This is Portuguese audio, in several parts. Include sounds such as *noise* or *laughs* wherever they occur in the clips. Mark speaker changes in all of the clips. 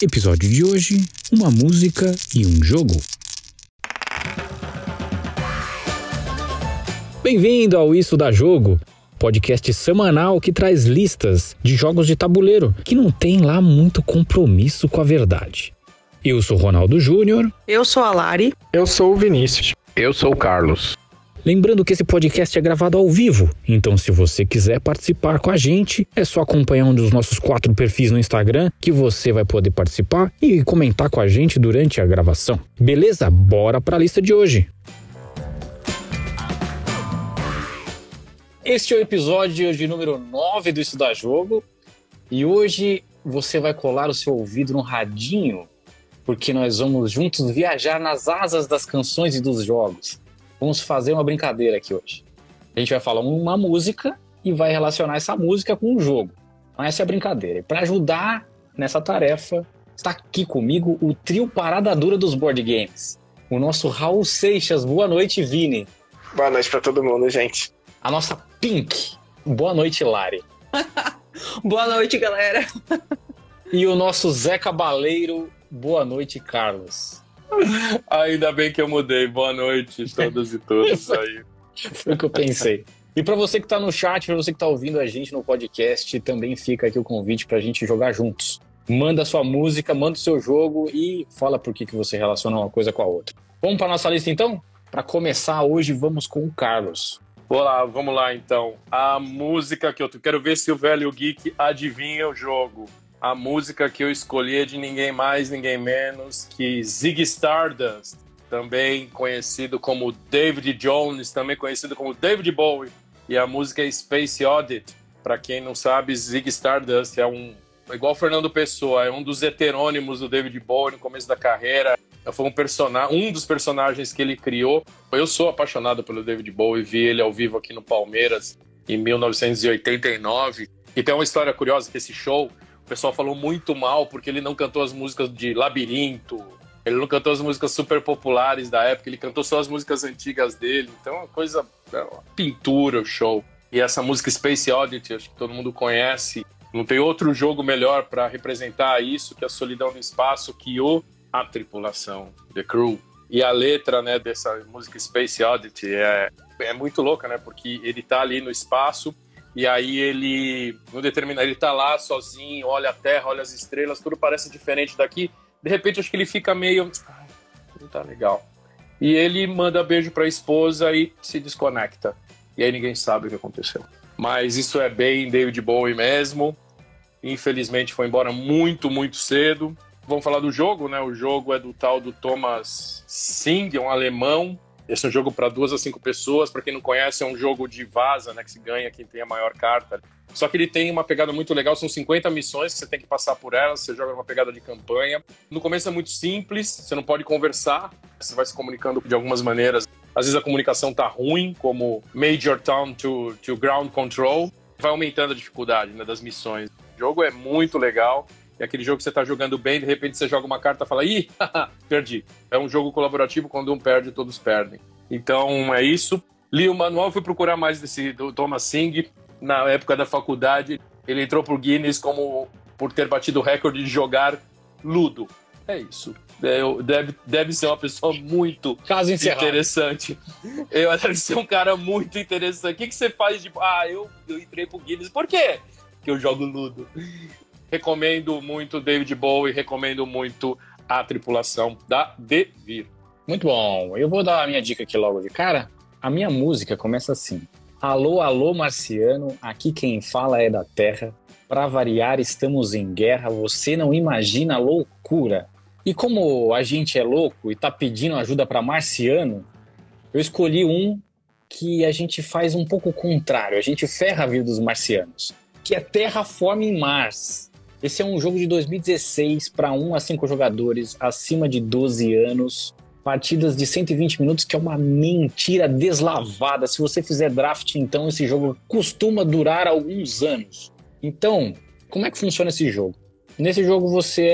Speaker 1: Episódio de hoje: uma música e um jogo. Bem-vindo ao Isso da Jogo, podcast semanal que traz listas de jogos de tabuleiro que não tem lá muito compromisso com a verdade. Eu sou Ronaldo Júnior.
Speaker 2: Eu sou a Lari.
Speaker 3: Eu sou o Vinícius.
Speaker 4: Eu sou o Carlos.
Speaker 1: Lembrando que esse podcast é gravado ao vivo, então se você quiser participar com a gente, é só acompanhar um dos nossos quatro perfis no Instagram que você vai poder participar e comentar com a gente durante a gravação. Beleza? Bora para a lista de hoje. Este é o episódio de número 9 do Estudar Jogo e hoje você vai colar o seu ouvido no radinho, porque nós vamos juntos viajar nas asas das canções e dos jogos. Vamos fazer uma brincadeira aqui hoje. A gente vai falar uma música e vai relacionar essa música com o jogo. Então, essa é a brincadeira. E para ajudar nessa tarefa, está aqui comigo o trio Parada Dura dos Board Games. O nosso Raul Seixas. Boa noite, Vini.
Speaker 3: Boa noite para todo mundo, gente.
Speaker 1: A nossa Pink. Boa noite, Lari. *laughs*
Speaker 2: Boa noite, galera.
Speaker 1: e o nosso Zé Cabaleiro. Boa noite, Carlos.
Speaker 4: Ainda bem que eu mudei. Boa noite, todas e todos aí.
Speaker 1: Foi o que eu pensei. E para você que está no chat, para você que está ouvindo a gente no podcast, também fica aqui o convite para a gente jogar juntos. Manda sua música, manda o seu jogo e fala por que, que você relaciona uma coisa com a outra. Vamos para nossa lista então? Para começar hoje, vamos com o Carlos.
Speaker 4: Olá, vamos lá então. A música que eu quero ver se o velho geek adivinha o jogo a música que eu escolhi é de ninguém mais, ninguém menos que Ziggy Stardust, também conhecido como David Jones, também conhecido como David Bowie, e a música é Space Audit. Para quem não sabe, Ziggy Stardust é um igual Fernando Pessoa, é um dos heterônimos do David Bowie no começo da carreira. Foi um personagem, um dos personagens que ele criou. Eu sou apaixonado pelo David Bowie, vi ele ao vivo aqui no Palmeiras em 1989. E tem uma história curiosa que esse show o pessoal falou muito mal porque ele não cantou as músicas de Labirinto, ele não cantou as músicas super populares da época, ele cantou só as músicas antigas dele. Então, é uma coisa, é uma pintura o show. E essa música Space Oddity, acho que todo mundo conhece. Não tem outro jogo melhor para representar isso que a solidão no espaço, que o a tripulação, The Crew. E a letra, né, dessa música Space Oddity é, é muito louca, né? Porque ele tá ali no espaço e aí ele, no determinado, ele tá lá sozinho, olha a terra, olha as estrelas, tudo parece diferente daqui. De repente, acho que ele fica meio. não tá legal. E ele manda beijo pra esposa e se desconecta. E aí ninguém sabe o que aconteceu. Mas isso é bem David Bowie mesmo. Infelizmente foi embora muito, muito cedo. Vamos falar do jogo, né? O jogo é do tal do Thomas Singh, um alemão esse é um jogo para duas a cinco pessoas. Para quem não conhece, é um jogo de vaza, né? Que se ganha quem tem a maior carta. Só que ele tem uma pegada muito legal, são 50 missões que você tem que passar por elas, você joga uma pegada de campanha. No começo é muito simples, você não pode conversar, você vai se comunicando de algumas maneiras. Às vezes a comunicação tá ruim, como Major Town to, to Ground Control. Vai aumentando a dificuldade né, das missões. O jogo é muito legal. É aquele jogo que você está jogando bem, de repente você joga uma carta e fala, ih, perdi. É um jogo colaborativo, quando um perde, todos perdem. Então é isso. Li o manual, fui procurar mais desse do Thomas Singh. Na época da faculdade, ele entrou pro Guinness como por ter batido o recorde de jogar Ludo. É isso. É, deve, deve ser uma pessoa muito
Speaker 1: Caso
Speaker 4: interessante. Eu, *laughs* deve ser um cara muito interessante. O que, que você faz de. Ah, eu, eu entrei pro Guinness. Por quê? Que eu jogo Ludo. Recomendo muito David Bowie, recomendo muito a tripulação da Devir.
Speaker 1: Muito bom. Eu vou dar a minha dica aqui logo de cara. A minha música começa assim: Alô, alô, marciano, aqui quem fala é da Terra. Para variar, estamos em guerra, você não imagina a loucura. E como a gente é louco e tá pedindo ajuda para marciano, eu escolhi um que a gente faz um pouco contrário, a gente ferra a vida dos marcianos, que é Terraforming Mars. Esse é um jogo de 2016 para 1 a 5 jogadores acima de 12 anos. Partidas de 120 minutos, que é uma mentira deslavada. Se você fizer draft, então esse jogo costuma durar alguns anos. Então, como é que funciona esse jogo? Nesse jogo você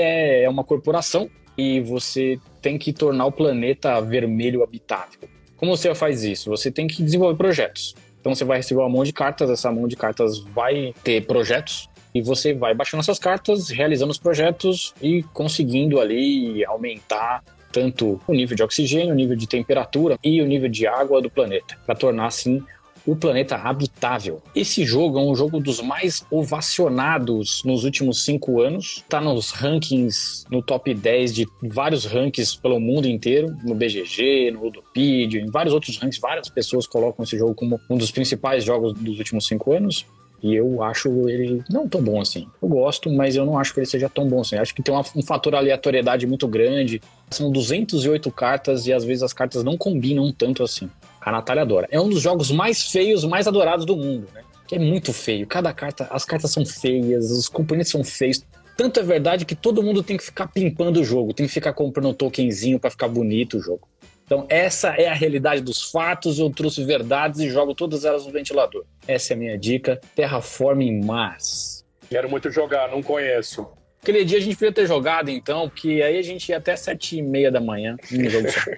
Speaker 1: é uma corporação e você tem que tornar o planeta vermelho habitável. Como você faz isso? Você tem que desenvolver projetos. Então você vai receber uma mão de cartas, essa mão de cartas vai ter projetos E você vai baixando essas cartas, realizando os projetos e conseguindo ali aumentar tanto o nível de oxigênio, o nível de temperatura e o nível de água do planeta, para tornar assim o planeta habitável. Esse jogo é um jogo dos mais ovacionados nos últimos cinco anos. Está nos rankings, no top 10 de vários rankings pelo mundo inteiro, no BGG, no Ludopedia, em vários outros rankings. Várias pessoas colocam esse jogo como um dos principais jogos dos últimos cinco anos. E eu acho ele não tão bom assim. Eu gosto, mas eu não acho que ele seja tão bom assim. Acho que tem uma, um fator aleatoriedade muito grande. São 208 cartas e às vezes as cartas não combinam tanto assim. A Natália adora. É um dos jogos mais feios, mais adorados do mundo, né? Que é muito feio. Cada carta, as cartas são feias, os componentes são feios. Tanto é verdade que todo mundo tem que ficar pimpando o jogo, tem que ficar comprando um tokenzinho para ficar bonito o jogo. Então, essa é a realidade dos fatos. Eu trouxe verdades e jogo todas elas no ventilador. Essa é a minha dica. Terraforming Mars.
Speaker 4: Quero muito jogar, não conheço.
Speaker 1: Aquele dia a gente podia ter jogado, então, porque aí a gente ia até sete e meia da manhã no jogo só.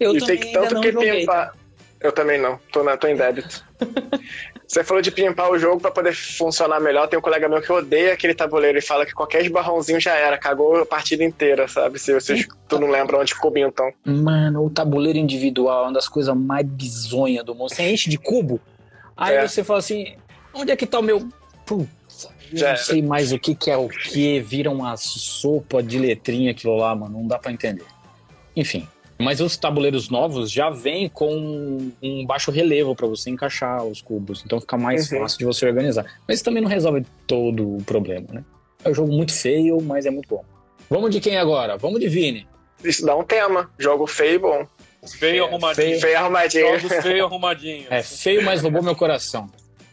Speaker 2: Eu
Speaker 3: e
Speaker 2: também
Speaker 3: tem tanto
Speaker 2: não
Speaker 3: que
Speaker 2: joguei.
Speaker 3: pimpar. Eu também não, tô, na, tô em débito. *laughs* Você falou de pimpar o jogo pra poder funcionar melhor. Tem um colega meu que odeia aquele tabuleiro e fala que qualquer esbarrãozinho já era, cagou a partida inteira, sabe? Se vocês, tu não lembra onde cubinho então.
Speaker 1: Mano, o tabuleiro individual é uma das coisas mais bizonhas do mundo. Você enche de cubo, aí
Speaker 3: É.
Speaker 1: você fala assim: onde é que tá o meu. Putz, eu
Speaker 3: Já
Speaker 1: não
Speaker 3: era.
Speaker 1: sei mais o que, que é o que. Vira uma sopa de letrinha aquilo lá, mano. Não dá pra entender. Enfim. Mas os tabuleiros novos já vêm com um baixo relevo pra você encaixar os cubos. Então fica mais
Speaker 3: Uhum.
Speaker 1: fácil de você organizar. Mas isso também não resolve todo o problema, né? É um jogo muito feio, mas é muito bom. Vamos de quem agora? Vamos de Vini.
Speaker 3: Isso dá um tema. Jogo feio e bom.
Speaker 4: Feio arrumadinho.
Speaker 1: feio.
Speaker 3: Feio arrumadinho.
Speaker 4: Jogos feio arrumadinhos.
Speaker 1: É feio, mas roubou meu coração.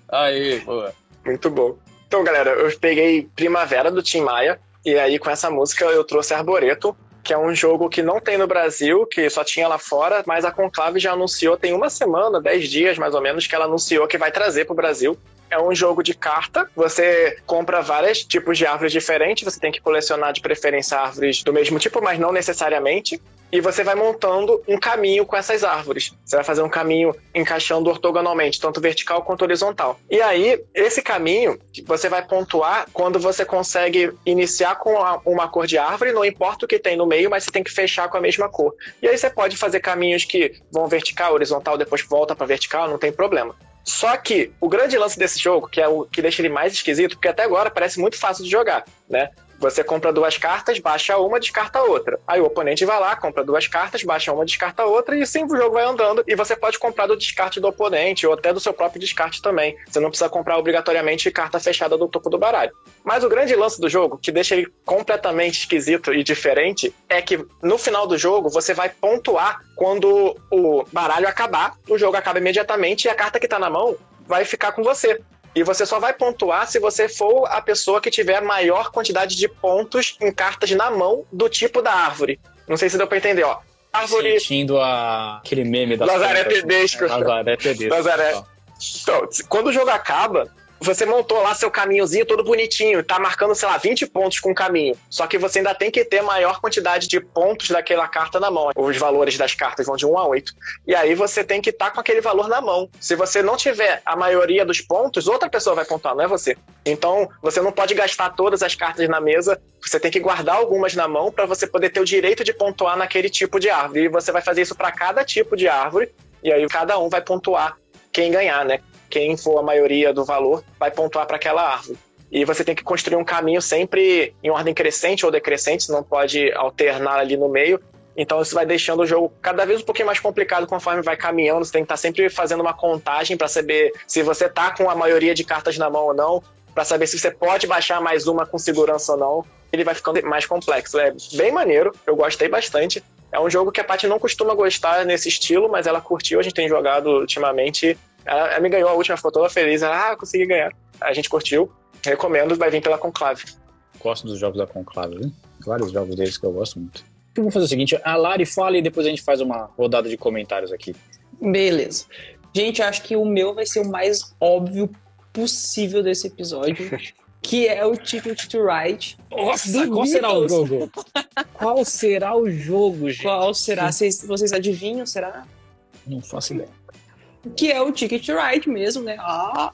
Speaker 4: Aí, pô.
Speaker 3: Muito bom. Então, galera, eu peguei Primavera do Tim Maia. E aí, com essa música, eu trouxe Arboreto, que é um jogo que não tem no Brasil, que só tinha lá fora, mas a Conclave já anunciou, tem uma semana, dez dias mais ou menos, que ela anunciou que vai trazer pro Brasil. É um jogo de carta. Você compra vários tipos de árvores diferentes. Você tem que colecionar de preferência árvores do mesmo tipo, mas não necessariamente. E você vai montando um caminho com essas árvores. Você vai fazer um caminho encaixando ortogonalmente, tanto vertical quanto horizontal. E aí, esse caminho, você vai pontuar quando você consegue iniciar com uma cor de árvore, não importa o que tem no meio, mas você tem que fechar com a mesma cor. E aí você pode fazer caminhos que vão vertical, horizontal, depois volta para vertical, não tem problema. Só que o grande lance desse jogo, que é o que deixa ele mais esquisito, porque até agora parece muito fácil de jogar, né? Você compra duas cartas, baixa uma, descarta outra. Aí o oponente vai lá, compra duas cartas, baixa uma, descarta a outra, e assim o jogo vai andando. E você pode comprar do descarte do oponente, ou até do seu próprio descarte também. Você não precisa comprar obrigatoriamente carta fechada do topo do baralho. Mas o grande lance do jogo, que deixa ele completamente esquisito e diferente, é que no final do jogo você vai pontuar quando o baralho acabar, o jogo acaba imediatamente e a carta que tá na mão vai ficar com você. E você só vai pontuar se você for a pessoa que tiver maior quantidade de pontos em cartas na mão do tipo da árvore. Não sei se deu pra entender, ó. Árvore.
Speaker 1: Sentindo a... aquele meme da
Speaker 3: Nazaré Tedesco.
Speaker 1: Nazaré Tedesco.
Speaker 3: Nazaré.
Speaker 1: Ó.
Speaker 3: Então, quando o jogo acaba, você montou lá seu caminhozinho todo bonitinho, tá marcando, sei lá, 20 pontos com o caminho. Só que você ainda tem que ter maior quantidade de pontos daquela carta na mão. Os valores das cartas vão de 1 a 8. E aí você tem que estar com aquele valor na mão. Se você não tiver a maioria dos pontos, outra pessoa vai pontuar, não é você. Então, você não pode gastar todas as cartas na mesa, você tem que guardar algumas na mão para você poder ter o direito de pontuar naquele tipo de árvore. E você vai fazer isso para cada tipo de árvore, e aí cada um vai pontuar quem ganhar, né? Quem for a maioria do valor vai pontuar para aquela árvore. E você tem que construir um caminho sempre em ordem crescente ou decrescente, você não pode alternar ali no meio. Então isso vai deixando o jogo cada vez um pouquinho mais complicado conforme vai caminhando. Você tem que estar sempre fazendo uma contagem para saber se você tá com a maioria de cartas na mão ou não, para saber se você pode baixar mais uma com segurança ou não. Ele vai ficando mais complexo. É bem maneiro, eu gostei bastante. É um jogo que a Paty não costuma gostar nesse estilo, mas ela curtiu, a gente tem jogado ultimamente. Ela, ela me ganhou a última, ficou toda feliz. Ela, ah, consegui ganhar. A gente curtiu, recomendo, vai vir pela Conclave.
Speaker 1: Gosto dos jogos da Conclave, viu? Vários jogos deles que eu gosto muito. Eu vou fazer o seguinte, a Lari fala e depois a gente faz uma rodada de comentários aqui.
Speaker 2: Beleza. Gente, eu acho que o meu vai ser o mais óbvio possível desse episódio, *laughs* que é o Ticket to Ride.
Speaker 1: Nossa,
Speaker 2: Do
Speaker 1: qual será o jogo? *laughs* qual será o jogo, gente?
Speaker 2: Qual será? Vocês, vocês adivinham? Será?
Speaker 1: Não faço ideia.
Speaker 2: Que é o Ticket Ride mesmo, né? Ah,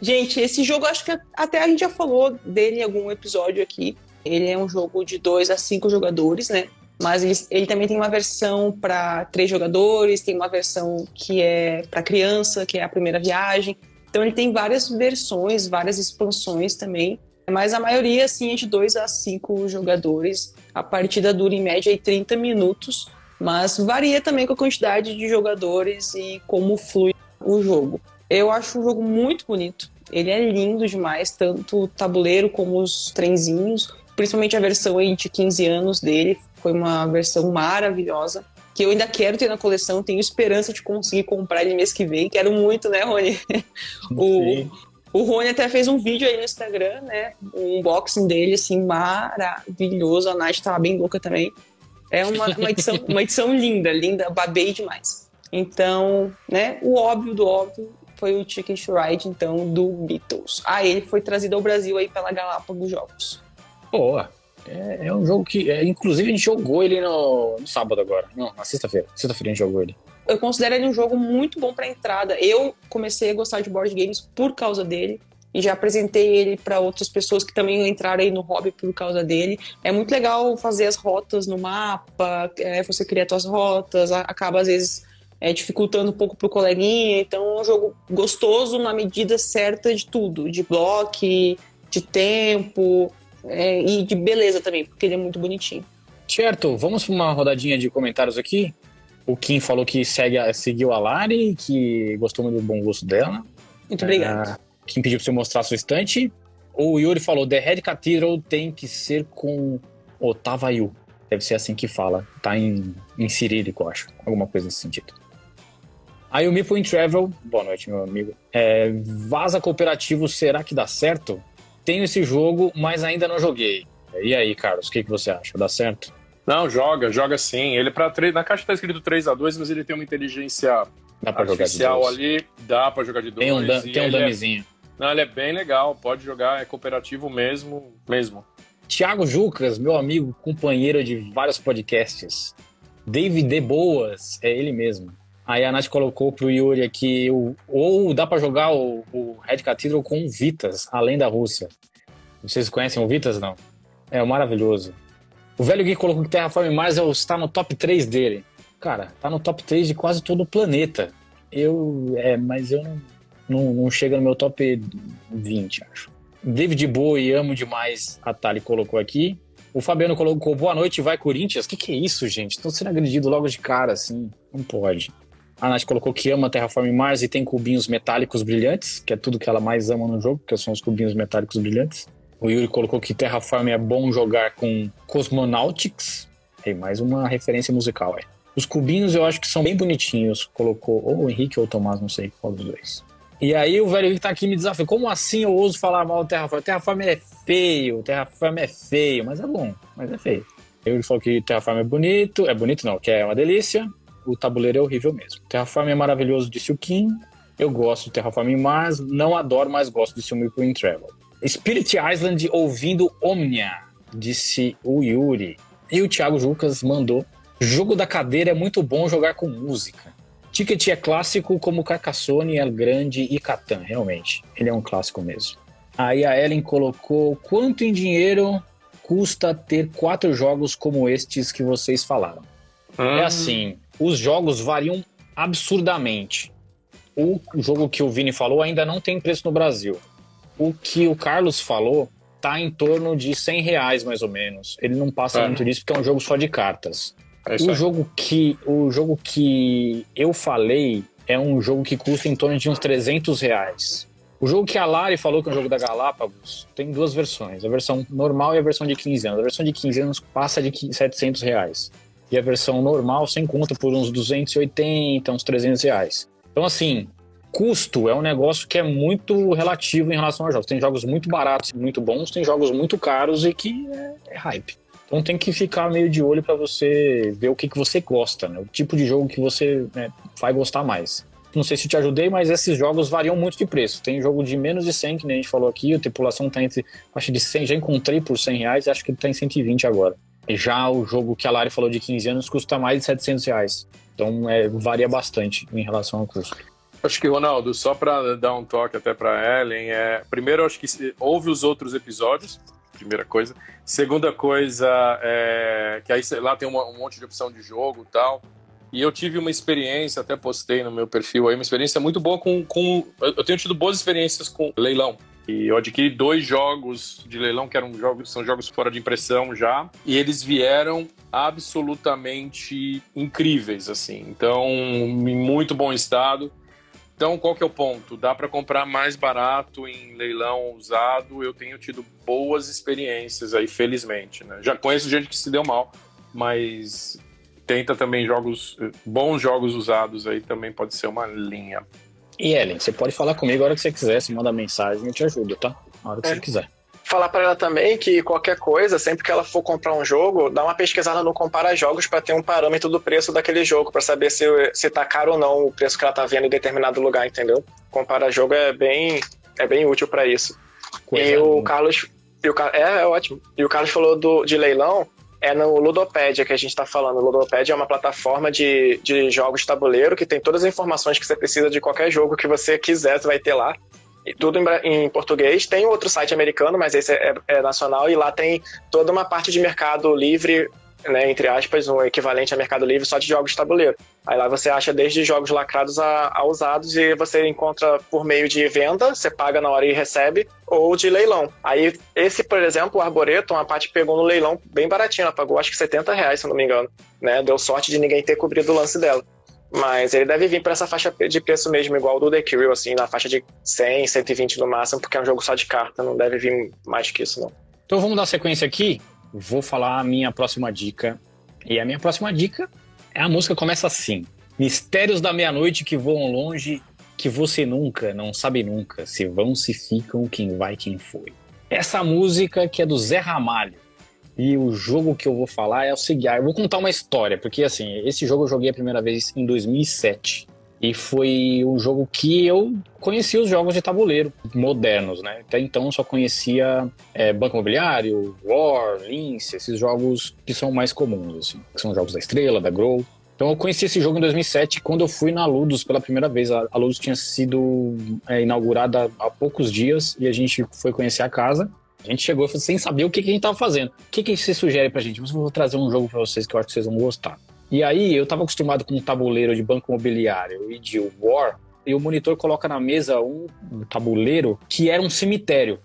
Speaker 2: Gente, esse jogo acho que até a gente já falou dele em algum episódio aqui. Ele é um jogo de 2 a 5 jogadores, né? Mas ele, ele também tem uma versão para três jogadores, tem uma versão que é para criança, que é a primeira viagem. Então ele tem várias versões, várias expansões também. Mas a maioria, assim, é de 2 a 5 jogadores. A partida dura em média 30 minutos, mas varia também com a quantidade de jogadores e como flui o jogo. Eu acho o jogo muito bonito. Ele é lindo demais, tanto o tabuleiro como os trenzinhos. Principalmente a versão aí de 15 anos dele. Foi uma versão maravilhosa. Que eu ainda quero ter na coleção. Tenho esperança de conseguir comprar ele mês que vem. Quero muito, né, Rony? *laughs* o, o Rony até fez um vídeo aí no Instagram, né? Um unboxing dele, assim, maravilhoso. A Nath tava bem louca também. É uma, uma, edição, uma edição linda, linda, babei demais. Então, né, o óbvio do óbvio foi o Ticket Ride, então, do Beatles. Ah, ele foi trazido ao Brasil aí pela Galápagos Jogos.
Speaker 1: Boa. É, é um jogo que, é, inclusive, a gente jogou ele no, no sábado agora. Não, na sexta-feira. Sexta-feira a gente jogou ele.
Speaker 2: Eu considero ele um jogo muito bom para entrada. Eu comecei a gostar de board games por causa dele e já apresentei ele para outras pessoas que também entraram aí no hobby por causa dele. É muito legal fazer as rotas no mapa, é, você cria suas rotas, acaba às vezes é, dificultando um pouco pro coleguinha. Então é um jogo gostoso na medida certa de tudo, de bloco, de tempo é, e de beleza também, porque ele é muito bonitinho.
Speaker 1: Certo, vamos para uma rodadinha de comentários aqui. O Kim falou que segue, seguiu a Lari, que gostou muito do bom gosto dela.
Speaker 2: Muito obrigado.
Speaker 1: Kim pediu para você mostrar a sua estante. O Yuri falou: The Red Cathedral tem que ser com Otavayu. Deve ser assim que fala. Tá em, em cirílico, eu acho. Alguma coisa nesse sentido. Aí o Meeple in Travel, boa noite, meu amigo. É, vaza cooperativo, será que dá certo? Tenho esse jogo, mas ainda não joguei. E aí, Carlos, o que, que você acha? Dá certo?
Speaker 4: Não, joga, joga sim. Ele para na caixa tá escrito 3 a 2 mas ele tem uma inteligência dá pra artificial jogar de dois. ali, dá para jogar de dois.
Speaker 1: Tem um, tem um damezinho.
Speaker 4: É, não, ele é bem legal, pode jogar, é cooperativo mesmo, mesmo.
Speaker 1: Tiago Jucas, meu amigo, companheiro de vários podcasts. David De Boas, é ele mesmo. Aí a Nath colocou pro Yuri aqui, ou dá para jogar o, o Red Cathedral com Vitas, além da Rússia. Vocês conhecem o Vitas, não? É maravilhoso. O velho Gui colocou que Terraform Mars está no top 3 dele. Cara, tá no top 3 de quase todo o planeta. Eu, é, mas eu não, não, não chega no meu top 20, acho. David Bowie, amo demais, a Tali colocou aqui. O Fabiano colocou, boa noite, vai Corinthians. O que, que é isso, gente? Estão sendo agredido logo de cara, assim. Não pode. A Nath colocou que ama Terraform Mars e tem cubinhos metálicos brilhantes, que é tudo que ela mais ama no jogo, que são os cubinhos metálicos brilhantes. O Yuri colocou que Terraform é bom jogar com Cosmonautics. Tem mais uma referência musical, é. Os cubinhos eu acho que são bem bonitinhos. Colocou ou o Henrique ou o Tomás, não sei qual dos dois. E aí o velho Henrique tá aqui me desafiando. Como assim eu ouso falar mal do Terraform? Terraform é feio, Terraform é feio, mas é bom, mas é feio. Ele falou que Terraform é bonito, é bonito não, que é uma delícia o tabuleiro é horrível mesmo. Terraform é maravilhoso, disse o Kim. Eu gosto do Terraform Mars, não adoro, mas gosto de Sumico in Travel. Spirit Island ouvindo Omnia, disse o Yuri. E o Thiago Jucas mandou. Jogo da cadeira é muito bom jogar com música. Ticket é clássico como Carcassonne, El Grande e Catan, realmente. Ele é um clássico mesmo. Aí a Ellen colocou quanto em dinheiro custa ter quatro jogos como estes que vocês falaram. Hum. É assim, os jogos variam absurdamente. O jogo que o Vini falou ainda não tem preço no Brasil. O que o Carlos falou tá em torno de 100 reais mais ou menos. Ele não passa é. muito disso porque é um jogo só de cartas. É o jogo que o jogo que eu falei é um jogo que custa em torno de uns 300 reais. O jogo que a Lari falou que é um jogo da Galápagos tem duas versões, a versão normal e a versão de 15 anos. A versão de 15 anos passa de 700 reais e a versão normal sem conta por uns 280, uns 300 reais. Então, assim, custo é um negócio que é muito relativo em relação aos jogos. Tem jogos muito baratos e muito bons, tem jogos muito caros e que é, é hype. Então tem que ficar meio de olho para você ver o que, que você gosta, né? o tipo de jogo que você né, vai gostar mais. Não sei se te ajudei, mas esses jogos variam muito de preço. Tem jogo de menos de 100, que nem a gente falou aqui, a tripulação está entre, acho de 100, já encontrei por 100 reais, acho que está em 120 agora. Já o jogo que a Lari falou de 15 anos custa mais de 700 reais. Então é, varia bastante em relação ao custo.
Speaker 4: Acho que, Ronaldo, só para dar um toque até para Ellen, é, primeiro, acho que houve os outros episódios, primeira coisa. Segunda coisa, é, que aí lá tem uma, um monte de opção de jogo e tal. E eu tive uma experiência, até postei no meu perfil aí, uma experiência muito boa com. com eu tenho tido boas experiências com leilão. E eu adquiri dois jogos de leilão, que eram jogos, são jogos fora de impressão já, e eles vieram absolutamente incríveis, assim. Então, em muito bom estado. Então, qual que é o ponto? Dá para comprar mais barato em leilão usado. Eu tenho tido boas experiências aí, felizmente. Né? Já conheço gente que se deu mal, mas tenta também jogos, bons jogos usados aí também pode ser uma linha.
Speaker 1: E Ellen, você pode falar comigo a hora que você quiser, você manda mensagem, eu te ajudo, tá? A hora que é. você quiser.
Speaker 3: Falar para ela também que qualquer coisa, sempre que ela for comprar um jogo, dá uma pesquisada no Compara Jogos para ter um parâmetro do preço daquele jogo, para saber se, se tá caro ou não o preço que ela tá vendo em determinado lugar, entendeu? Compara Jogo é bem, é bem útil para isso. Coisa e o Carlos. E o, é, é ótimo. E o Carlos falou do, de leilão é no Ludopédia que a gente está falando. O Ludopédia é uma plataforma de, de jogos de tabuleiro que tem todas as informações que você precisa de qualquer jogo que você quiser, você vai ter lá. Tudo em, em, português. Tem outro site americano, mas esse é, é, nacional, e lá tem toda uma parte de mercado livre né, entre aspas, um equivalente a Mercado Livre só de jogos de tabuleiro. Aí lá você acha desde jogos lacrados a, a, usados e você encontra por meio de venda, você paga na hora e recebe, ou de leilão. Aí esse, por exemplo, o Arboretum, a parte pegou no leilão bem baratinho, ela pagou acho que 70 reais, se não me engano. Né? Deu sorte de ninguém ter cobrido o lance dela. Mas ele deve vir para essa faixa de preço mesmo, igual do The Curious, assim, na faixa de 100, 120 no máximo, porque é um jogo só de carta, não deve vir mais que isso, não.
Speaker 1: Então vamos dar sequência aqui vou falar a minha próxima dica. E a minha próxima dica é a música começa assim: Mistérios da meia-noite que voam longe, que você nunca, não sabe nunca, se vão, se ficam, quem vai, quem foi. Essa música que é do Zé Ramalho. E o jogo que eu vou falar é o seguinte: eu vou contar uma história, porque assim, esse jogo eu joguei a primeira vez em 2007. E foi um jogo que eu conhecia os jogos de tabuleiro modernos, né? Até então eu só conhecia é, Banco Imobiliário, War, Lince, esses jogos que são mais comuns, assim. Que são jogos da Estrela, da Grow. Então eu conheci esse jogo em 2007 quando eu fui na Ludus pela primeira vez. A, a Ludus tinha sido é, inaugurada há poucos dias e a gente foi conhecer a casa. A gente chegou sem saber o que, que a gente estava fazendo. O que, que você sugere pra gente? Vou trazer um jogo para vocês que eu acho que vocês vão gostar. E aí eu estava acostumado com um tabuleiro de banco imobiliário e de War, e o monitor coloca na mesa um, um tabuleiro que era um cemitério.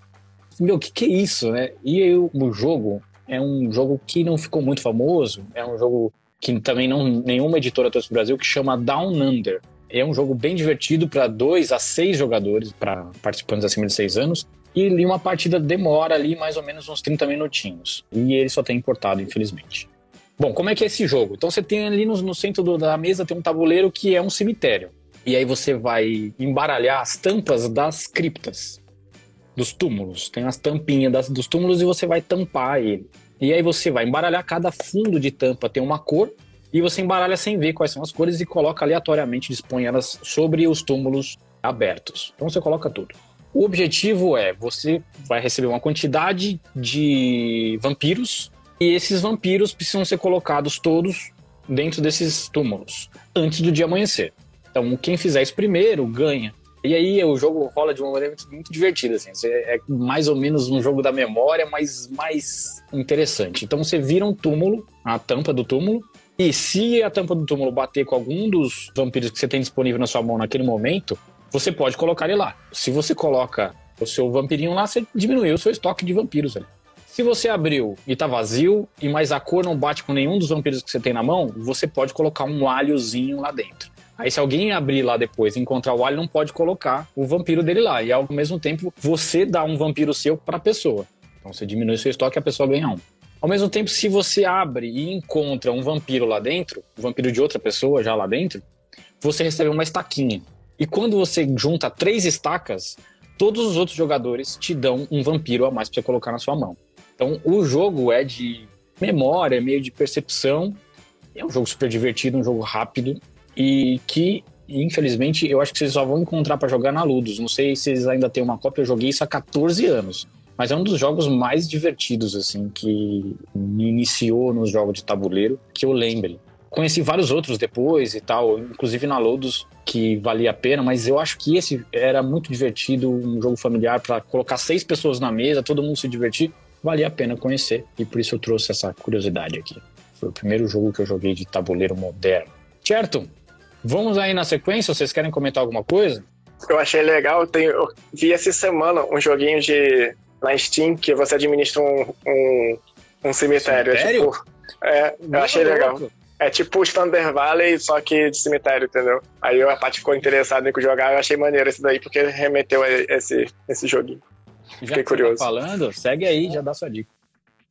Speaker 1: Meu, o que, que é isso, né? E eu, o jogo é um jogo que não ficou muito famoso, é um jogo que também não nenhuma editora trouxe para o Brasil, que chama Down Under. É um jogo bem divertido para dois a seis jogadores, para participantes acima de seis anos. E uma partida demora ali mais ou menos uns 30 minutinhos. E ele só tem importado, infelizmente. Bom, como é que é esse jogo? Então você tem ali no, no centro do, da mesa tem um tabuleiro que é um cemitério. E aí você vai embaralhar as tampas das criptas, dos túmulos. Tem as tampinhas das, dos túmulos e você vai tampar ele. E aí você vai embaralhar cada fundo de tampa tem uma cor e você embaralha sem ver quais são as cores e coloca aleatoriamente, dispõe elas sobre os túmulos abertos. Então você coloca tudo. O objetivo é você vai receber uma quantidade de vampiros e esses vampiros precisam ser colocados todos dentro desses túmulos antes do dia amanhecer. Então, quem fizer isso primeiro ganha. E aí o jogo rola de uma maneira muito, muito divertida, assim. É mais ou menos um jogo da memória, mas mais interessante. Então você vira um túmulo, a tampa do túmulo, e se a tampa do túmulo bater com algum dos vampiros que você tem disponível na sua mão naquele momento, você pode colocar ele lá. Se você coloca o seu vampirinho lá, você diminuiu o seu estoque de vampiros ali. Se você abriu e tá vazio, e mais a cor não bate com nenhum dos vampiros que você tem na mão, você pode colocar um alhozinho lá dentro. Aí se alguém abrir lá depois e encontrar o alho, não pode colocar o vampiro dele lá. E ao mesmo tempo, você dá um vampiro seu para a pessoa. Então você diminui seu estoque e a pessoa ganha um. Ao mesmo tempo, se você abre e encontra um vampiro lá dentro, um vampiro de outra pessoa já lá dentro, você recebe uma estaquinha. E quando você junta três estacas, todos os outros jogadores te dão um vampiro a mais para você colocar na sua mão. Então, o jogo é de memória, é meio de percepção. É um jogo super divertido, um jogo rápido e que, infelizmente, eu acho que vocês só vão encontrar para jogar na Ludus. Não sei se vocês ainda têm uma cópia, eu joguei isso há 14 anos. Mas é um dos jogos mais divertidos, assim, que me iniciou nos jogos de tabuleiro, que eu lembre. Conheci vários outros depois e tal, inclusive na Lodos, que valia a pena, mas eu acho que esse era muito divertido, um jogo familiar para colocar seis pessoas na mesa, todo mundo se divertir, valia a pena conhecer. E por isso eu trouxe essa curiosidade aqui. Foi o primeiro jogo que eu joguei de tabuleiro moderno. Certo? Vamos aí na sequência, vocês querem comentar alguma coisa?
Speaker 3: Eu achei legal, eu, tenho, eu vi essa semana um joguinho de na Steam que você administra um, um, um cemitério.
Speaker 1: Cemitério?
Speaker 3: É, tipo, é, eu achei legal. É tipo o Thunder Valley, só que de cemitério, entendeu? Aí a Paty ficou interessada em jogar, eu achei maneiro esse daí, porque remeteu a esse, esse joguinho.
Speaker 1: Já
Speaker 3: Fiquei
Speaker 1: que
Speaker 3: curioso.
Speaker 1: Você tá falando, segue aí, já dá sua dica.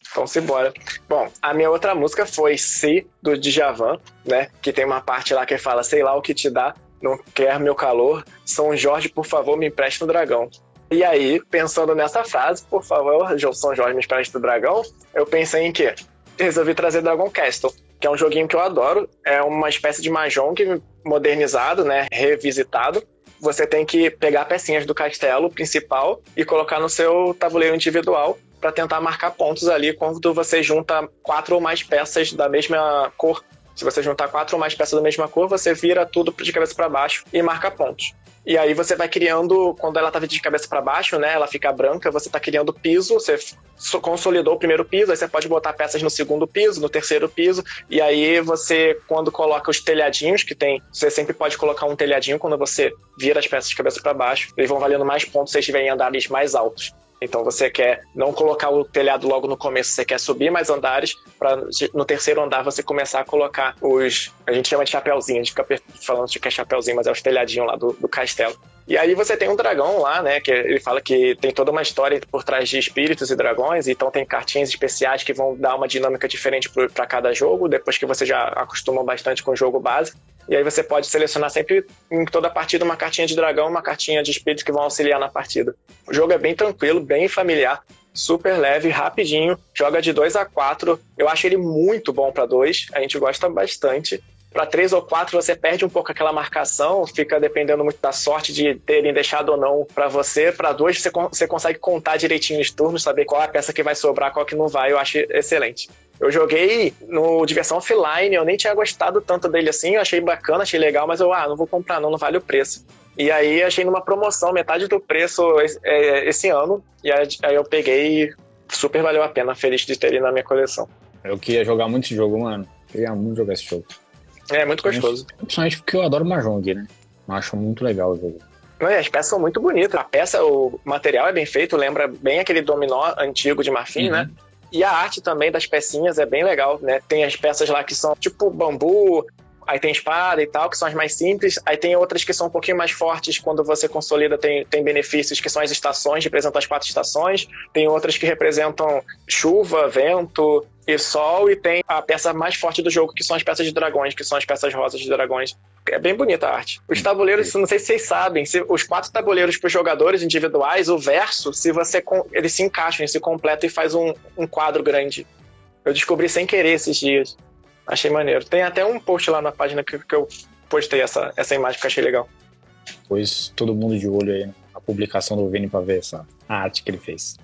Speaker 3: Então, simbora. Bom, a minha outra música foi Se, do Djavan, né? Que tem uma parte lá que fala, sei lá o que te dá, não quer meu calor. São Jorge, por favor, me empreste um dragão. E aí, pensando nessa frase, por favor, São Jorge, me empreste um dragão, eu pensei em quê? Resolvi trazer Dragon Castle, que é um joguinho que eu adoro. É uma espécie de Mahjong modernizado, né? Revisitado. Você tem que pegar pecinhas do castelo principal e colocar no seu tabuleiro individual para tentar marcar pontos ali quando você junta quatro ou mais peças da mesma cor. Se você juntar quatro ou mais peças da mesma cor, você vira tudo de cabeça para baixo e marca pontos. E aí você vai criando, quando ela tá de cabeça para baixo, né, ela fica branca, você tá criando piso, você consolidou o primeiro piso, aí você pode botar peças no segundo piso, no terceiro piso, e aí você, quando coloca os telhadinhos, que tem, você sempre pode colocar um telhadinho quando você vira as peças de cabeça para baixo, eles vão valendo mais pontos se estiverem em andares mais altos. Então você quer não colocar o telhado logo no começo, você quer subir mais andares para no terceiro andar você começar a colocar os. A gente chama de chapéuzinho, a gente fica falando de que é chapéuzinho, mas é os telhadinhos lá do, do castelo. E aí você tem um dragão lá, né? Que ele fala que tem toda uma história por trás de espíritos e dragões, então tem cartinhas especiais que vão dar uma dinâmica diferente para cada jogo, depois que você já acostuma bastante com o jogo base. E aí você pode selecionar sempre em toda partida uma cartinha de dragão, uma cartinha de espírito que vão auxiliar na partida. O jogo é bem tranquilo, bem familiar, super leve, rapidinho, joga de 2 a 4. Eu acho ele muito bom para 2, a gente gosta bastante. Para 3 ou 4 você perde um pouco aquela marcação, fica dependendo muito da sorte de terem deixado ou não para você. Para 2 você, você consegue contar direitinho os turnos, saber qual é a peça que vai sobrar, qual que não vai, eu acho excelente. Eu joguei no diversão offline, eu nem tinha gostado tanto dele assim, eu achei bacana, achei legal, mas eu, ah, não vou comprar não, não vale o preço. E aí achei numa promoção, metade do preço é, esse ano, e aí eu peguei e super valeu a pena, feliz de ter ele na minha coleção.
Speaker 1: Eu queria jogar muito esse jogo, mano. Queria muito jogar esse jogo.
Speaker 3: É, muito gostoso.
Speaker 1: Principalmente porque eu adoro Mahjong, né? Eu acho muito legal o jogo.
Speaker 3: As peças são muito bonitas. A peça, o material é bem feito, lembra bem aquele dominó antigo de marfim,
Speaker 1: Uhum.
Speaker 3: né? E a arte também das pecinhas é bem legal, né? Tem as peças lá que são tipo bambu, aí tem espada e tal, que são as mais simples. Aí tem outras que são um pouquinho mais fortes, quando você consolida tem, tem benefícios, que são as estações, representam as quatro estações. Tem outras que representam chuva, vento e sol. E tem a peça mais forte do jogo, que são as peças de dragões, que são as peças rosas de dragões. É bem bonita a arte. Os tabuleiros, não sei se vocês sabem, se os quatro tabuleiros para os jogadores individuais, o verso, se você eles se encaixam, eles se completam e faz um, um quadro grande. Eu descobri sem querer esses dias. Achei maneiro. Tem até um post lá na página que, que eu postei essa, essa imagem que eu achei legal.
Speaker 1: Pois todo mundo de olho aí na publicação do Vini pra ver essa a arte que ele fez.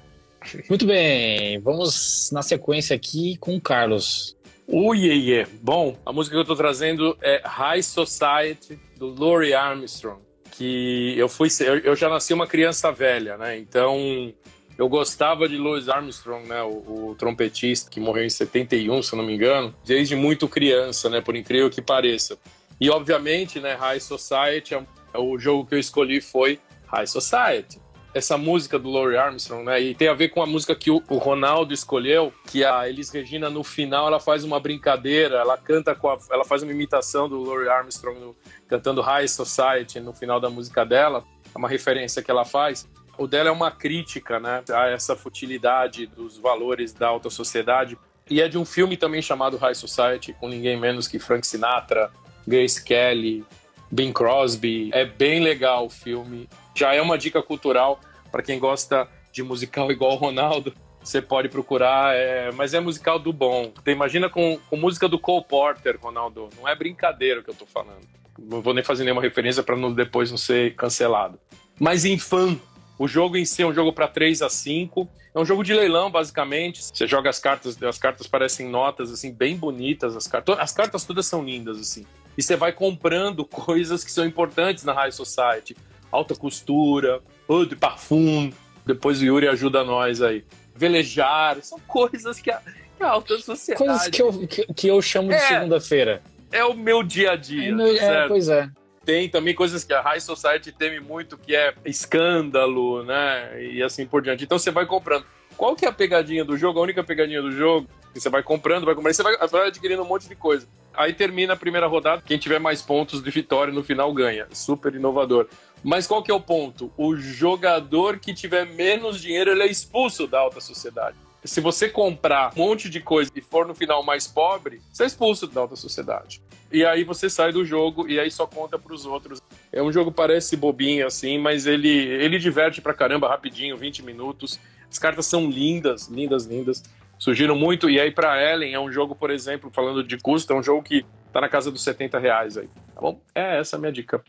Speaker 1: Muito bem, vamos na sequência aqui com o Carlos.
Speaker 4: Uiê, Bom, a música que eu tô trazendo é High Society, do Laurie Armstrong. Que eu fui. Eu já nasci uma criança velha, né? Então eu gostava de Louis Armstrong, né? O, o trompetista que morreu em 71, se eu não me engano, desde muito criança, né? Por incrível que pareça. E obviamente, né? High Society, é, é o jogo que eu escolhi foi High Society essa música do Laurie Armstrong, né? E tem a ver com a música que o, o Ronaldo escolheu, que a Elis Regina no final ela faz uma brincadeira, ela canta com a, ela faz uma imitação do Laurie Armstrong no, cantando High Society no final da música dela, é uma referência que ela faz. O dela é uma crítica, né, a essa futilidade dos valores da alta sociedade. E é de um filme também chamado High Society, com ninguém menos que Frank Sinatra, Grace Kelly, Bing Crosby. É bem legal o filme. Já é uma dica cultural para quem gosta de musical *laughs* igual o Ronaldo. Você pode procurar, é... mas é musical do bom. Você imagina com, com música do Cole Porter, Ronaldo. Não é brincadeira o que eu tô falando. Não vou nem fazer nenhuma referência para depois não ser cancelado. Mas em fã, O jogo em si é um jogo para 3 a 5. É um jogo de leilão, basicamente. Você joga as cartas, as cartas parecem notas, assim, bem bonitas. As, cartas, as cartas todas são lindas, assim. E você vai comprando *laughs* coisas que são importantes na High Society. Alta costura, eau de parfum. Depois o Yuri ajuda nós aí. Velejar. São coisas que a, que a alta sociedade...
Speaker 1: Coisas que eu, que, que eu chamo de
Speaker 4: É.
Speaker 1: segunda-feira.
Speaker 4: É o meu dia a dia,
Speaker 1: É, meu- é, pois é.
Speaker 4: Tem também coisas que a High Society teme muito, que é escândalo, né? E assim por diante. Então você vai comprando. Qual que é a pegadinha do jogo? A única pegadinha do jogo que você vai comprando, vai comprando, você vai, vai adquirindo um monte de coisa. Aí termina a primeira rodada, quem tiver mais pontos de vitória no final ganha. Super inovador. Mas qual que é o ponto? O jogador que tiver menos dinheiro, ele é expulso da alta sociedade. Se você comprar um monte de coisa e for no final mais pobre, você é expulso da alta sociedade. E aí você sai do jogo e aí só conta pros outros. É um jogo parece bobinho assim, mas ele ele diverte pra caramba rapidinho, 20 minutos. As cartas são lindas, lindas, lindas. Surgiram muito e aí pra Ellen é um jogo, por exemplo, falando de custo, é um jogo que tá na casa dos 70 reais aí. Tá bom? É essa a minha dica.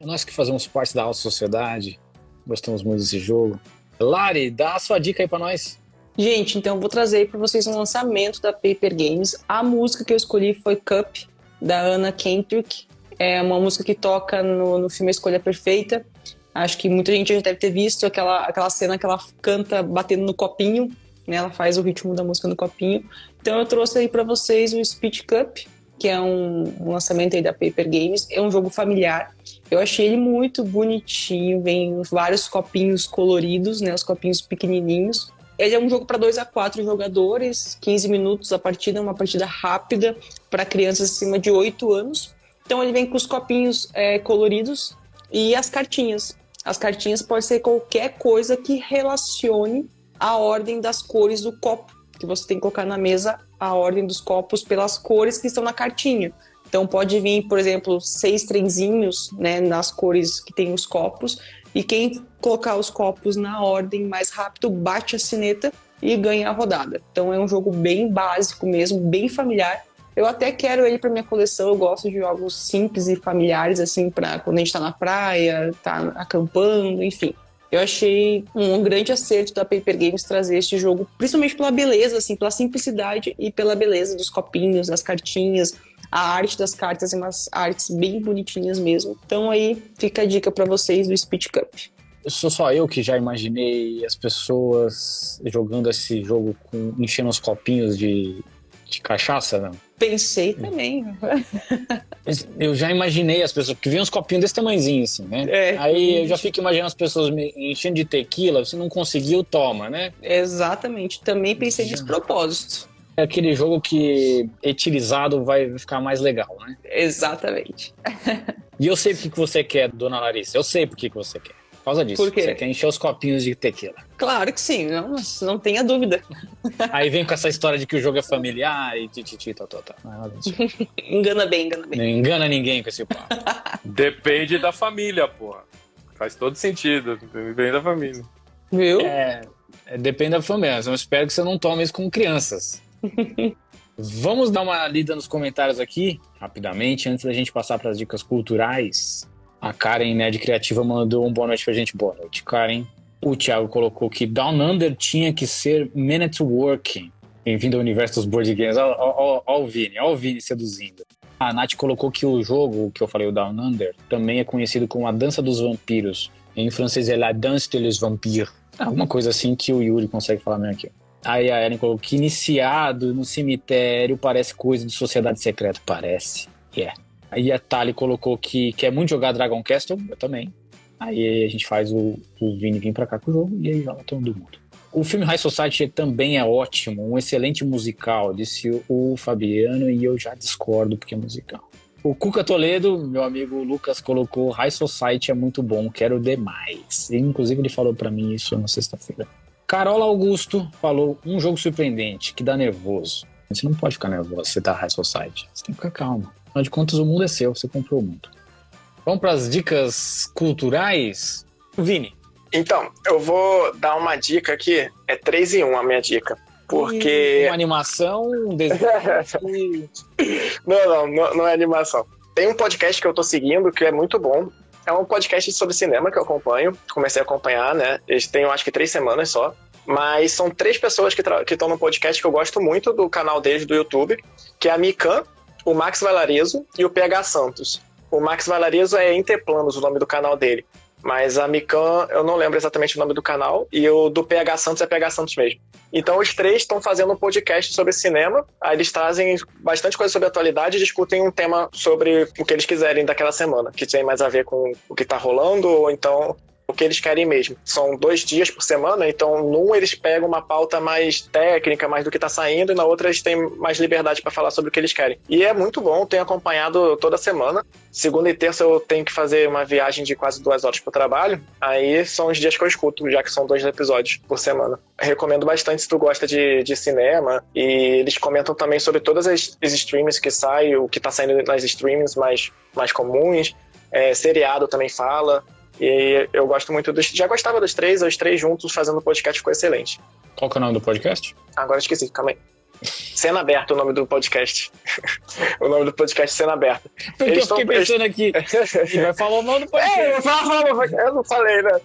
Speaker 1: Nós que fazemos parte da alta sociedade, gostamos muito desse jogo. Lari, dá a sua dica aí pra nós.
Speaker 2: Gente, então eu vou trazer aí para vocês um lançamento da Paper Games. A música que eu escolhi foi Cup, da Anna Kendrick. É uma música que toca no, no filme Escolha Perfeita. Acho que muita gente já deve ter visto aquela, aquela cena que ela canta batendo no copinho, né? Ela faz o ritmo da música no copinho. Então eu trouxe aí para vocês o Speech Cup, que é um, um lançamento aí da Paper Games. É um jogo familiar. Eu achei ele muito bonitinho, vem vários copinhos coloridos, né? Os copinhos pequenininhos. Ele é um jogo para 2 a 4 jogadores, 15 minutos a partida, uma partida rápida para crianças acima de 8 anos. Então ele vem com os copinhos é, coloridos e as cartinhas. As cartinhas pode ser qualquer coisa que relacione a ordem das cores do copo, que você tem que colocar na mesa a ordem dos copos pelas cores que estão na cartinha. Então pode vir, por exemplo, seis trenzinhos né, nas cores que tem os copos, e quem colocar os copos na ordem mais rápido bate a sineta e ganha a rodada. Então é um jogo bem básico mesmo, bem familiar. Eu até quero ele para minha coleção. Eu gosto de jogos simples e familiares assim para quando a gente tá na praia, tá acampando, enfim. Eu achei um grande acerto da Paper Games trazer este jogo, principalmente pela beleza, assim, pela simplicidade e pela beleza dos copinhos, das cartinhas, a arte das cartas é umas artes bem bonitinhas mesmo. Então aí fica a dica para vocês do Speed Cup.
Speaker 1: Sou só eu que já imaginei as pessoas jogando esse jogo com enchendo os copinhos de, de cachaça, não?
Speaker 2: Pensei também. *laughs*
Speaker 1: Eu já imaginei as pessoas, porque vinham uns copinhos desse tamanhozinho, assim, né?
Speaker 2: É.
Speaker 1: Aí eu já fico imaginando as pessoas me enchendo de tequila, se não conseguiu, toma, né?
Speaker 2: Exatamente. Também pensei nesse propósito.
Speaker 1: É aquele jogo que etilizado vai ficar mais legal, né?
Speaker 2: Exatamente.
Speaker 1: E eu sei porque que você quer, dona Larissa. Eu sei porque que você quer. Por causa disso.
Speaker 2: Por quê?
Speaker 1: Você quer encher os copinhos de tequila.
Speaker 2: Claro que sim, não, não tenha dúvida.
Speaker 1: Aí vem com essa história de que o jogo é familiar e tititi. Não é nada disso.
Speaker 2: Engana bem, engana bem.
Speaker 1: Não engana ninguém com esse papo. *laughs*
Speaker 4: Depende da família, porra. Faz todo sentido. Depende da família.
Speaker 2: Viu?
Speaker 1: É, é, depende da família. Eu espero que você não tome isso com crianças. *laughs* Vamos dar uma lida nos comentários aqui, rapidamente, antes da gente passar para as dicas culturais. A Karen, Nerd Criativa, mandou um boa noite pra gente. Boa noite, Karen. O Thiago colocou que Down Under tinha que ser Man at Work. Bem-vindo ao universo dos board games. Ó, o Vini, ó o Vini seduzindo. A Nath colocou que o jogo que eu falei, o Down Under, também é conhecido como a Dança dos Vampiros. Em francês é La Danse des Vampires. Alguma coisa assim que o Yuri consegue falar mesmo aqui. Aí a Ellen colocou que iniciado no cemitério parece coisa de sociedade secreta. Parece. É. Aí a Tali colocou que quer muito jogar Dragon Castle. Eu também. Aí a gente faz o, o Vini vir pra cá com o jogo e aí joga todo mundo. O filme High Society também é ótimo, um excelente musical, disse o Fabiano, e eu já discordo porque é musical. O Cuca Toledo, meu amigo Lucas, colocou High Society é muito bom, quero demais. Inclusive ele falou pra mim isso na sexta-feira. Carola Augusto falou um jogo surpreendente, que dá nervoso. Você não pode ficar nervoso se tá High Society. Você tem que ficar calmo. Afinal de contas, o mundo é seu, você comprou o mundo. Vamos para as dicas culturais? Vini.
Speaker 3: Então, eu vou dar uma dica aqui. É 3 em 1 a minha dica. Porque.
Speaker 1: Uma animação, um desenho. *laughs*
Speaker 3: não, não, não, não é animação. Tem um podcast que eu tô seguindo que é muito bom. É um podcast sobre cinema que eu acompanho. Comecei a acompanhar, né? Eles têm, eu acho que, três semanas só. Mas são três pessoas que estão no podcast que eu gosto muito do canal deles do YouTube, que é a Mikan, o Max Valarizo e o PH Santos. O Max Valarizo é Interplanos, o nome do canal dele. Mas a Mikan, eu não lembro exatamente o nome do canal, e o do PH Santos é PH Santos mesmo. Então os três estão fazendo um podcast sobre cinema. Aí eles trazem bastante coisa sobre atualidade e discutem um tema sobre o que eles quiserem daquela semana, que tem mais a ver com o que está rolando, ou então o que eles querem mesmo. São dois dias por semana, então num eles pegam uma pauta mais técnica, mais do que está saindo, e na outra eles têm mais liberdade para falar sobre o que eles querem. E é muito bom, tenho acompanhado toda semana. Segunda e terça eu tenho que fazer uma viagem de quase duas horas para o trabalho, aí são os dias que eu escuto, já que são dois episódios por semana. Recomendo bastante se tu gosta de, de cinema, e eles comentam também sobre todas as, as streams que saem, o que está saindo nas streams mais, mais comuns. É, seriado também fala. E eu gosto muito dos. Já gostava dos três, os três juntos fazendo o podcast ficou excelente.
Speaker 1: Qual que é o nome do podcast?
Speaker 3: Agora esqueci, calma aí. Cena aberta, o nome do podcast. *laughs* o nome do podcast Cena aberta.
Speaker 1: Porque eles eu fiquei tão... pensando aqui. Ele *laughs* vai falar o nome do podcast. É, eu,
Speaker 3: falo, eu não falei, né?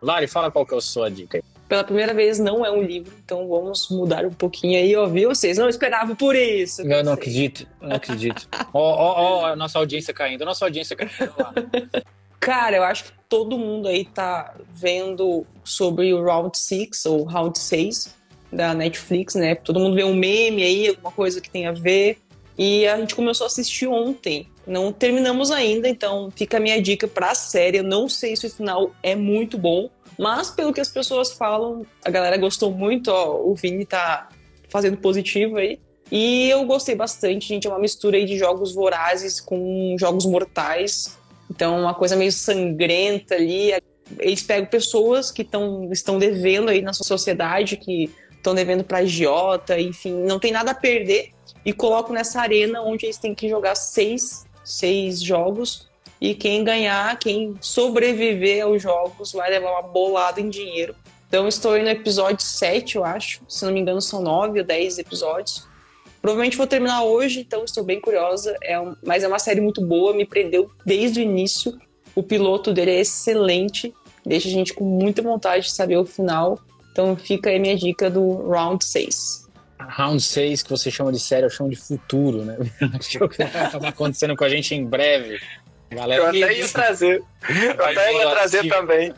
Speaker 1: Lari, fala qual que é a sua dica aí
Speaker 2: pela primeira vez não é um livro, então vamos mudar um pouquinho aí, ó, viu? Vocês não esperavam por isso.
Speaker 1: Eu não acredito, não acredito. *laughs* Ó, ó, ó, a nossa audiência caindo, a nossa audiência caindo lá.
Speaker 2: Cara, eu acho que todo mundo aí tá vendo sobre o Round 6 ou Round 6 da Netflix, né? Todo mundo vê um meme aí, alguma coisa que tem a ver. E a gente começou a assistir ontem. Não terminamos ainda, então fica a minha dica pra série. Eu não sei se o final é muito bom, mas, pelo que as pessoas falam, a galera gostou muito, ó, o Vini tá fazendo positivo aí. E eu gostei bastante, gente. É uma mistura aí de jogos vorazes com jogos mortais. Então, uma coisa meio sangrenta ali. Eles pegam pessoas que tão, estão devendo aí na sociedade, que estão devendo para agiota, enfim, não tem nada a perder. E colocam nessa arena onde eles têm que jogar seis, seis jogos e quem ganhar, quem sobreviver aos jogos, vai levar uma bolada em dinheiro. Então, estou no episódio 7, eu acho. Se não me engano, são 9 ou 10 episódios. Provavelmente vou terminar hoje, então estou bem curiosa. É um... Mas é uma série muito boa, me prendeu desde o início. O piloto dele é excelente, deixa a gente com muita vontade de saber o final. Então fica aí minha dica do Round 6.
Speaker 1: Round 6, que você chama de série, eu chamo de futuro, né? *laughs* Acho que vai acabar acontecendo com a gente em breve.
Speaker 3: Galera, eu até ia trazer. *laughs* Eu até ia trazer também.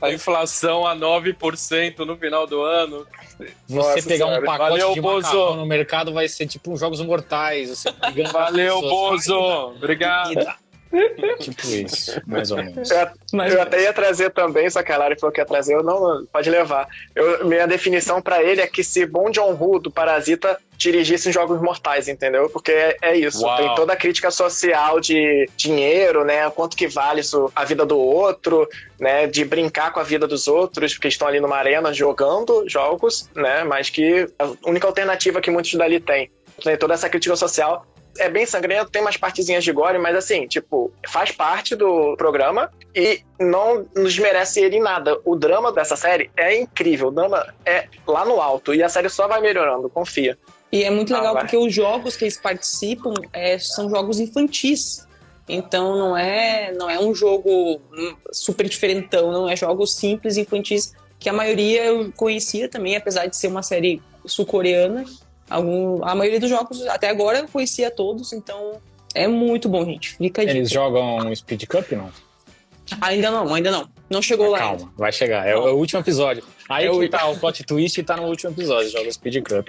Speaker 4: A inflação a 9% no final do ano.
Speaker 1: Você Nossa pegar senhora. um pacote Valeu, de Bozo. no mercado vai ser tipo uns Jogos Mortais. *laughs* Você
Speaker 4: Valeu, Bozo! Obrigado. *laughs*
Speaker 1: tipo isso, mais ou menos.
Speaker 3: Eu, eu até ia trazer também, só que a Lari falou que ia trazer, eu não, pode levar. Eu, minha definição para ele é que se Bom John Woo do Parasita dirigisse em jogos mortais, entendeu? Porque é, é isso. Uau. Tem toda a crítica social de dinheiro, né? Quanto que vale isso, a vida do outro, né? De brincar com a vida dos outros, porque estão ali numa arena jogando jogos, né? Mas que a única alternativa que muitos dali têm. Tem toda essa crítica social é bem sangrento, tem umas partezinhas de gore, mas assim, tipo, faz parte do programa e não nos merece ele em nada. O drama dessa série é incrível, o drama é lá no alto e a série só vai melhorando, confia.
Speaker 2: E é muito legal ah, porque os jogos que eles participam é, são jogos infantis. Então não é, não é um jogo super diferentão, não é jogos simples infantis que a maioria eu conhecia também, apesar de ser uma série sul-coreana. Algum, a maioria dos jogos, até agora, eu conhecia todos, então é muito bom, gente. Fica
Speaker 1: Eles jogam Speed Cup, não?
Speaker 2: Ainda não, ainda não. Não chegou lá.
Speaker 1: Calma, vai chegar. É, o último episódio. Aí é o... tá, o plot twist tá no último episódio, joga Speed Cup.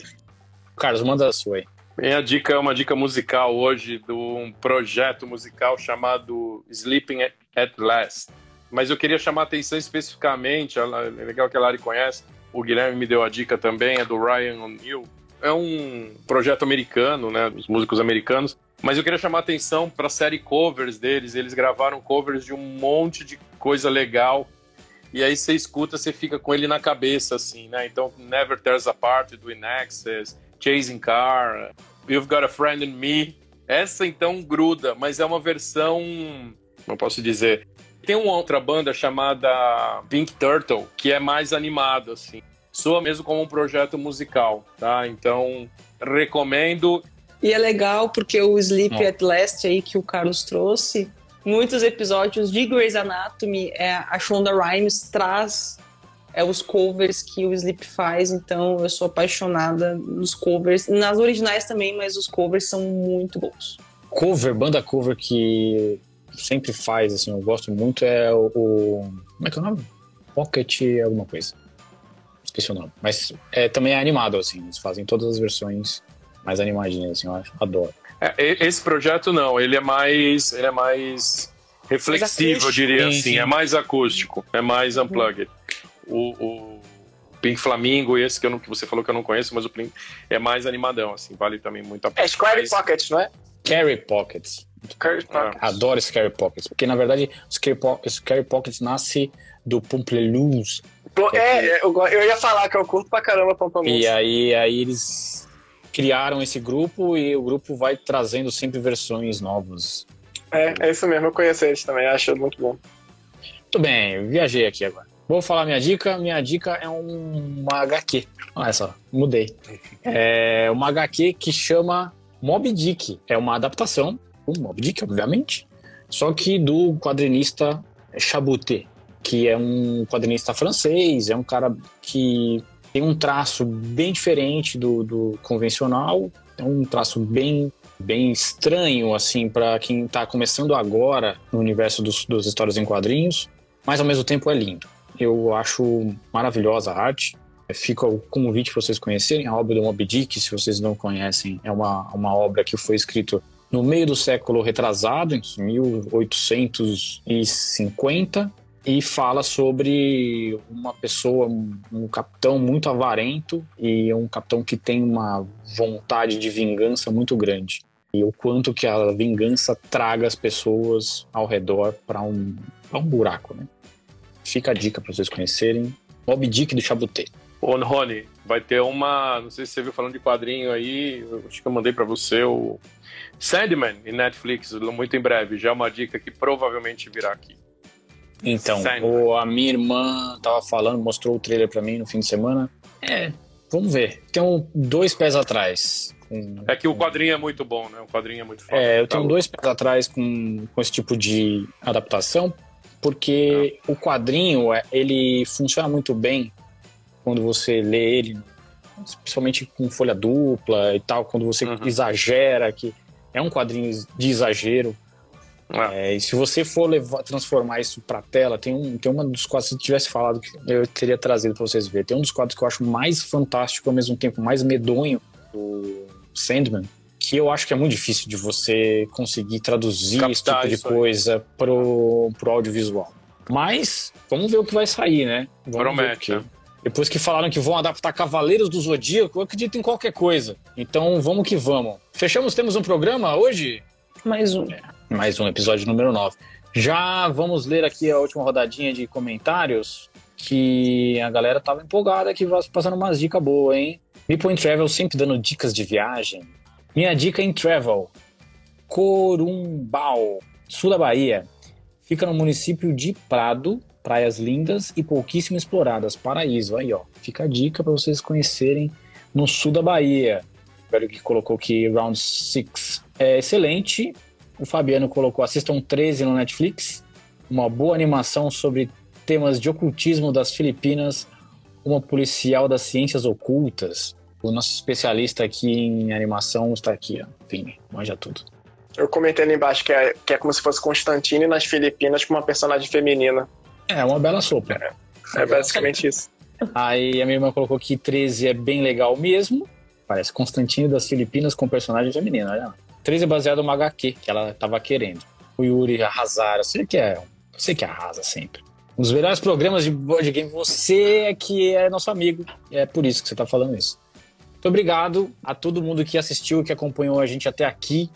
Speaker 1: Carlos, manda a sua aí.
Speaker 4: Minha dica é uma dica musical hoje de um projeto musical chamado Sleeping at Last. Mas eu queria chamar a atenção especificamente, é legal que a Lari conhece, o Guilherme me deu a dica também, é do Ryan O'Neill, é um projeto americano, né, dos músicos americanos, mas eu queria chamar a atenção para a série covers deles. Eles gravaram covers de um monte de coisa legal. E aí você escuta, você fica com ele na cabeça, assim, né? Então, Never Tears Apart, do In Access, Chasing Car, You've Got a Friend in Me. Essa, então, gruda, mas é uma versão, não posso dizer... Tem uma outra banda chamada Pink Turtle, que é mais animado, assim soa mesmo como um projeto musical, tá? Então, recomendo.
Speaker 2: E é legal porque o Sleep at Last aí que o Carlos trouxe, muitos episódios de Grey's Anatomy, é, a Shonda Rhimes traz é, os covers que o Sleep faz, então eu sou apaixonada nos covers, nas originais também, mas os covers são muito bons.
Speaker 1: Cover, banda cover que sempre faz, assim, eu gosto muito, é o. o- como é que é o nome? Pocket alguma coisa. Esqueci o nome. Mas é, também é animado, assim, eles fazem todas as versões mais animadinhas, assim, eu acho, adoro.
Speaker 4: É, esse projeto não, ele é mais, ele é mais reflexivo, eu diria
Speaker 1: Sim,
Speaker 4: assim,
Speaker 1: sim.
Speaker 4: é mais acústico, é mais unplugged. O, o Pink Flamingo, esse que, eu não, que você falou que eu não conheço, mas o Pink é mais animadão, assim, vale também muito a pena.
Speaker 3: É Square
Speaker 4: Mas-
Speaker 3: Pocket, não é?
Speaker 1: Carry Pockets.
Speaker 3: Square Pocket.
Speaker 1: Adoro Scary Pockets, porque na verdade o Scary, Po- Scary Pockets nasce do Pamplemousse.
Speaker 3: É, é, eu, ia falar que eu curto pra caramba Pampamousse.
Speaker 1: E aí, aí eles criaram esse grupo e o grupo vai trazendo sempre versões novas.
Speaker 3: É, é isso mesmo, eu conheço eles também, acho muito bom.
Speaker 1: Muito bem, viajei aqui agora. Vou falar minha dica. Minha dica é um, uma HQ. Olha só, mudei. É uma HQ que chama Mob Dick. É uma adaptação do Mob Dick, obviamente. Só que do quadrinista Chabuté, que é um quadrinista francês, é um cara que tem um traço bem diferente do, do convencional, é um traço bem bem estranho assim para quem está começando agora no universo dos, das histórias em quadrinhos, mas ao mesmo tempo é lindo. Eu acho maravilhosa a arte. Fica o convite para vocês conhecerem a obra do Moby Dick, se vocês não conhecem, é uma, uma obra que foi escrita no meio do século retrasado, em 1850, e fala sobre uma pessoa, um, capitão muito avarento e um capitão que tem uma vontade de vingança muito grande. E o quanto que a vingança traga as pessoas ao redor para um, pra um buraco, né? Fica a dica para vocês conhecerem. Moby Dick do Chabuté.
Speaker 4: Ô, Rony, vai ter uma. Não sei se você viu falando de quadrinho aí. Acho que eu mandei pra você o Sandman em Netflix, muito em breve. Já é uma dica que provavelmente virá aqui.
Speaker 1: Então, o, a minha irmã tava falando, mostrou o trailer para mim no fim de semana. É, vamos ver. Tem um, dois pés atrás. com-
Speaker 4: É que o quadrinho é muito bom, né? O quadrinho é muito foda.
Speaker 1: É, eu
Speaker 4: Tá
Speaker 1: tenho dois pés atrás com, com esse tipo de adaptação, porque o quadrinho, é, ele funciona muito bem quando você lê ele, principalmente com folha dupla e tal, quando você
Speaker 4: Uhum.
Speaker 1: exagera, que é um quadrinho de exagero.
Speaker 4: Ah.
Speaker 1: É, e se você for levar, transformar isso pra tela, tem um, tem uma dos quadros, se eu tivesse falado, que eu teria trazido pra vocês verem. Tem um dos quadros que eu acho mais fantástico, ao mesmo tempo mais medonho, do Sandman, que eu acho que é muito difícil de você conseguir traduzir esse
Speaker 4: Captar
Speaker 1: tipo de
Speaker 4: aí.
Speaker 1: coisa pro, pro audiovisual. Mas, vamos ver o que vai sair, né? Vamos
Speaker 4: Promete,
Speaker 1: ver,
Speaker 4: né?
Speaker 1: porque Depois que falaram que vão adaptar Cavaleiros do Zodíaco, eu acredito em qualquer coisa. Então, vamos que vamos. Fechamos, temos um programa hoje?
Speaker 2: Mais um.
Speaker 1: Mais um episódio número 9. Já vamos ler aqui a última rodadinha de comentários, que a galera tava empolgada aqui, passando umas dicas boas, hein? Meeple in Travel sempre dando dicas de viagem. Minha dica em Travel, Corumbau, sul da Bahia. Fica no município de Prado, praias lindas e pouquíssimo exploradas, paraíso. Aí, ó, fica a dica para vocês conhecerem no sul da Bahia. O velho que colocou aqui Round 6 é excelente. O Fabiano colocou Assistam 13 no Netflix. Uma boa animação sobre temas de ocultismo das Filipinas. Uma policial das ciências ocultas. O nosso especialista aqui em animação está aqui, ó. Vini, manja tudo.
Speaker 3: Eu comentei ali embaixo que é, que é como se fosse Constantine nas Filipinas com uma personagem feminina.
Speaker 1: É, uma bela sopa.
Speaker 3: É basicamente isso.
Speaker 1: Aí a minha irmã colocou que 13 é bem legal mesmo. Parece Constantino das Filipinas com personagem feminino, olha lá. 13 é baseado numa HQ que ela tava querendo. O Yuri arrasar, você que é, você que arrasa sempre. Os melhores programas de board game, você é que é nosso amigo. É por isso que você tá falando isso. Muito obrigado a todo mundo que assistiu, que acompanhou a gente até aqui.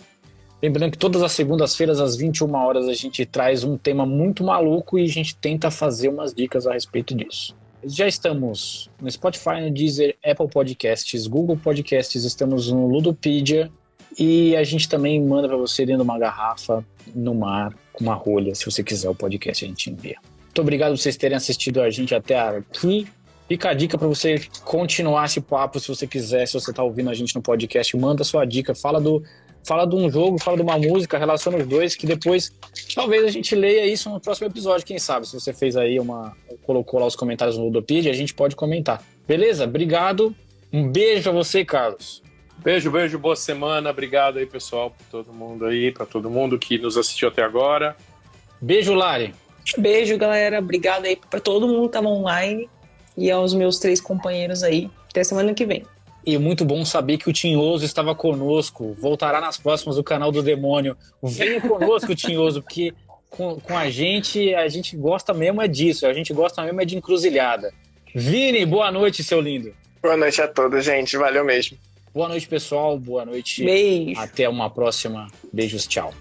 Speaker 1: Lembrando que todas as segundas-feiras, às 21 horas, a gente traz um tema muito maluco e a gente tenta fazer umas dicas a respeito disso. Já estamos no Spotify, no Deezer, Apple Podcasts, Google Podcasts, estamos no Ludopedia e a gente também manda para você dentro de uma garrafa, no mar, com uma rolha. Se você quiser o podcast, a gente envia. Muito obrigado por vocês terem assistido a gente até aqui. Fica a dica para você continuar esse papo, se você quiser, se você está ouvindo a gente no podcast, manda sua dica, fala do fala de um jogo, fala de uma música, relaciona os dois, que depois talvez a gente leia isso no próximo episódio, quem sabe, se você fez aí uma colocou lá os comentários no Ludopedia, a gente pode comentar. Beleza? Obrigado. Um beijo para você, Carlos.
Speaker 4: Beijo, beijo, boa semana. Obrigado aí, pessoal, para todo mundo aí, para todo mundo que nos assistiu até agora.
Speaker 1: Beijo, Lari.
Speaker 2: Beijo, galera. Obrigado aí para todo mundo que tava online e aos meus três companheiros aí. Até semana que vem.
Speaker 1: E muito bom saber que o Tinhoso estava conosco. Voltará nas próximas do canal do Demônio. Venha conosco, Tinhoso, porque com, com a gente, a gente gosta mesmo é disso. A gente gosta mesmo é de encruzilhada. Vini, boa noite, seu lindo.
Speaker 3: Boa noite a todos, gente. Valeu mesmo.
Speaker 1: Boa noite, pessoal. Boa noite.
Speaker 2: Beijo.
Speaker 1: Até uma próxima. Beijos, tchau.